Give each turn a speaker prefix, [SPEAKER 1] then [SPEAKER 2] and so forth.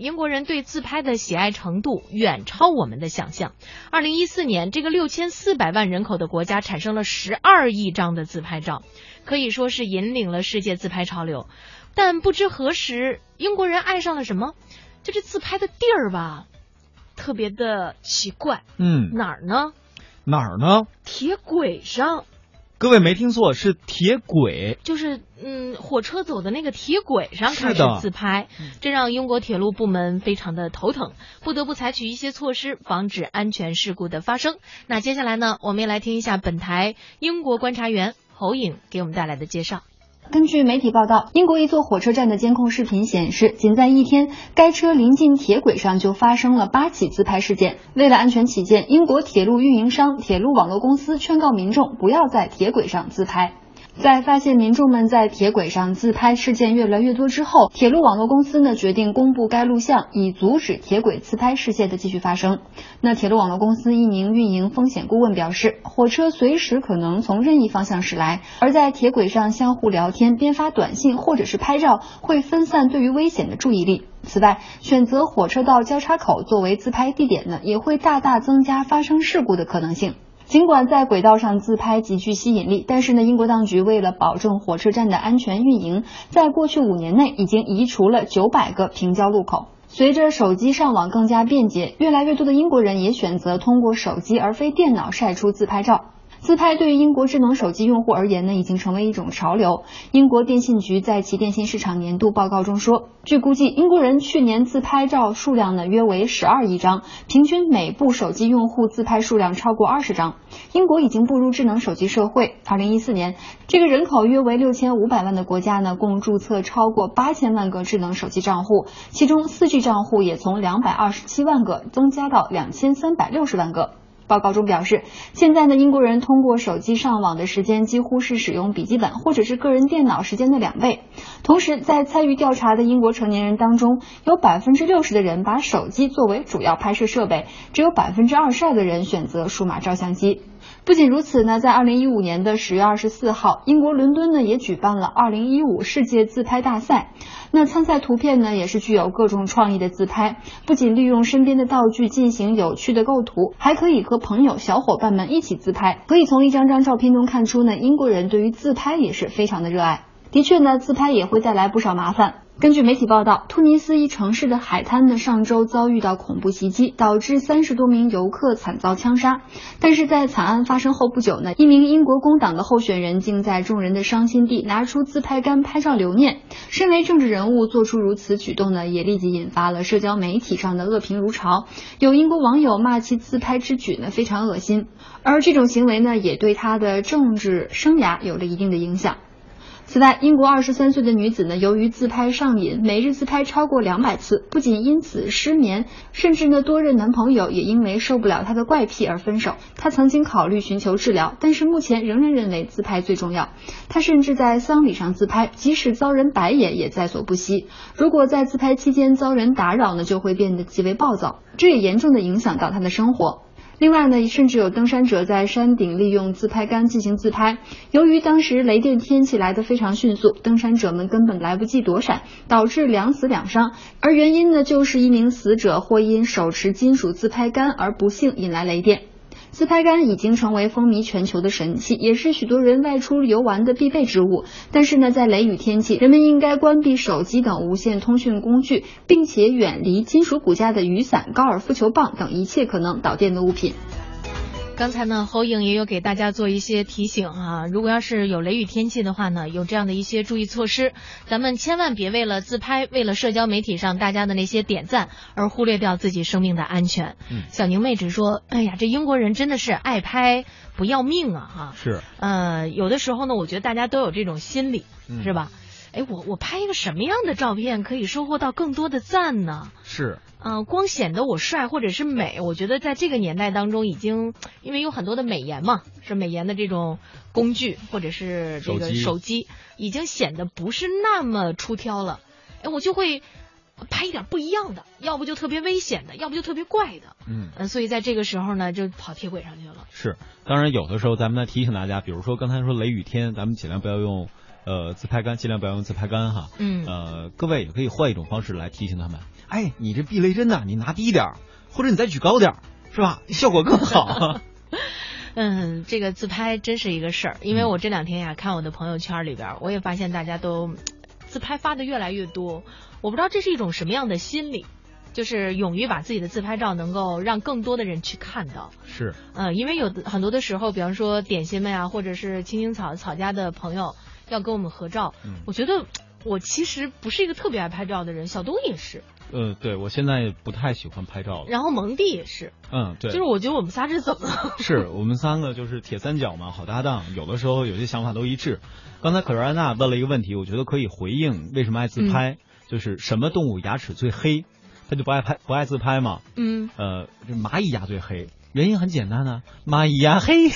[SPEAKER 1] 英国人对自拍的喜爱程度远超我们的想象。二零一四年，这个六千四百万人口的国家产生了十二亿张的自拍照，可以说是引领了世界自拍潮流。但不知何时，英国人爱上了什么？就这自拍的地儿吧，特别的奇怪。
[SPEAKER 2] 嗯，
[SPEAKER 1] 哪儿呢？
[SPEAKER 2] 哪儿呢？
[SPEAKER 1] 铁轨上。
[SPEAKER 2] 各位没听错，是铁轨，
[SPEAKER 1] 就是嗯，火车走的那个铁轨上开始自拍，这让英国铁路部门非常的头疼，不得不采取一些措施防止安全事故的发生。那接下来呢，我们也来听一下本台英国观察员侯颖给我们带来的介绍。
[SPEAKER 3] 根据媒体报道，英国一座火车站的监控视频显示，仅在一天，该车临近铁轨上就发生了八起自拍事件。为了安全起见，英国铁路运营商、铁路网络公司劝告民众不要在铁轨上自拍。在发现民众们在铁轨上自拍事件越来越多之后，铁路网络公司呢决定公布该录像，以阻止铁轨自拍事件的继续发生。那铁路网络公司一名运营风险顾问表示，火车随时可能从任意方向驶来，而在铁轨上相互聊天、边发短信或者是拍照，会分散对于危险的注意力。此外，选择火车道交叉口作为自拍地点呢，也会大大增加发生事故的可能性。尽管在轨道上自拍极具吸引力，但是呢，英国当局为了保证火车站的安全运营，在过去五年内已经移除了九百个平交路口。随着手机上网更加便捷，越来越多的英国人也选择通过手机而非电脑晒出自拍照。自拍对于英国智能手机用户而言呢，已经成为一种潮流。英国电信局在其电信市场年度报告中说，据估计，英国人去年自拍照数量呢约为十二亿张，平均每部手机用户自拍数量超过二十张。英国已经步入智能手机社会。二零一四年，这个人口约为六千五百万的国家呢，共注册超过八千万个智能手机账户，其中四 G 账户也从两百二十七万个增加到两千三百六十万个。报告中表示，现在的，英国人通过手机上网的时间几乎是使用笔记本或者是个人电脑时间的两倍。同时，在参与调查的英国成年人当中，有百分之六十的人把手机作为主要拍摄设备，只有百分之二十二的人选择数码照相机。不仅如此呢，在二零一五年的十月二十四号，英国伦敦呢也举办了二零一五世界自拍大赛。那参赛图片呢也是具有各种创意的自拍，不仅利用身边的道具进行有趣的构图，还可以和朋友、小伙伴们一起自拍。可以从一张张照片中看出呢，英国人对于自拍也是非常的热爱。的确呢，自拍也会带来不少麻烦。根据媒体报道，突尼斯一城市的海滩呢，上周遭遇到恐怖袭击，导致三十多名游客惨遭枪杀。但是在惨案发生后不久呢，一名英国工党的候选人竟在众人的伤心地拿出自拍杆拍照留念。身为政治人物，做出如此举动呢，也立即引发了社交媒体上的恶评如潮。有英国网友骂其自拍之举呢非常恶心，而这种行为呢，也对他的政治生涯有了一定的影响。此外，英国二十三岁的女子呢，由于自拍上瘾，每日自拍超过两百次，不仅因此失眠，甚至呢多任男朋友也因为受不了她的怪癖而分手。她曾经考虑寻求治疗，但是目前仍然认为自拍最重要。她甚至在丧礼上自拍，即使遭人白眼也在所不惜。如果在自拍期间遭人打扰呢，就会变得极为暴躁，这也严重的影响到她的生活。另外呢，甚至有登山者在山顶利用自拍杆进行自拍。由于当时雷电天气来得非常迅速，登山者们根本来不及躲闪，导致两死两伤。而原因呢，就是一名死者或因手持金属自拍杆而不幸引来雷电。自拍杆已经成为风靡全球的神器，也是许多人外出游玩的必备之物。但是呢，在雷雨天气，人们应该关闭手机等无线通讯工具，并且远离金属骨架的雨伞、高尔夫球棒等一切可能导电的物品。
[SPEAKER 1] 刚才呢，侯颖也有给大家做一些提醒啊，如果要是有雷雨天气的话呢，有这样的一些注意措施，咱们千万别为了自拍，为了社交媒体上大家的那些点赞而忽略掉自己生命的安全。
[SPEAKER 2] 嗯
[SPEAKER 1] 小宁妹只说，哎呀，这英国人真的是爱拍不要命啊哈。
[SPEAKER 2] 是，
[SPEAKER 1] 呃，有的时候呢，我觉得大家都有这种心理，
[SPEAKER 2] 嗯
[SPEAKER 1] 是吧？哎，我我拍一个什么样的照片可以收获到更多的赞呢？
[SPEAKER 2] 是，
[SPEAKER 1] 嗯、光显得我帅或者是美，我觉得在这个年代当中已经，因为有很多的美颜嘛，是美颜的这种工具或者是这个手机已经显得不是那么出挑了。哎，我就会拍一点不一样的，要不就特别危险的，要不就特别怪的。
[SPEAKER 2] 嗯。
[SPEAKER 1] 嗯、所以在这个时候呢，就跑铁轨上去了。
[SPEAKER 2] 是，当然有的时候咱们呢提醒大家，比如说刚才说雷雨天，咱们尽量不要用呃自拍杆，尽量不要用自拍杆哈。
[SPEAKER 1] 嗯
[SPEAKER 2] 呃，各位也可以换一种方式来提醒他们。哎，你这避雷针呐，你拿低点儿，或者你再举高点儿，是吧？效果更好。
[SPEAKER 1] 嗯，这个自拍真是一个事儿，因为我这两天呀看我的朋友圈里边，我也发现大家都自拍发的越来越多，我不知道这是一种什么样的心理。就是勇于把自己的自拍照能够让更多的人去看到，
[SPEAKER 2] 是，
[SPEAKER 1] 嗯，因为有很多的时候，比方说点心们呀，或者是青青草草家的朋友要跟我们合照，
[SPEAKER 2] 嗯，
[SPEAKER 1] 我觉得我其实不是一个特别爱拍照的人，小东也是，
[SPEAKER 2] 呃，对我现在不太喜欢拍照了，
[SPEAKER 1] 然后蒙蒂也是，
[SPEAKER 2] 嗯，对，
[SPEAKER 1] 就是我觉得我们仨是怎么了？
[SPEAKER 2] 是我们三个就是铁三角嘛，好搭档，有的时候有些想法都一致。刚才可瑞安娜问了一个问题，我觉得可以回应为什么爱自拍，就是什么动物牙齿最黑？他就不爱拍，不爱自拍嘛。
[SPEAKER 1] 嗯，
[SPEAKER 2] 呃，这蚂蚁牙最黑，原因很简单呢，蚂蚁牙黑。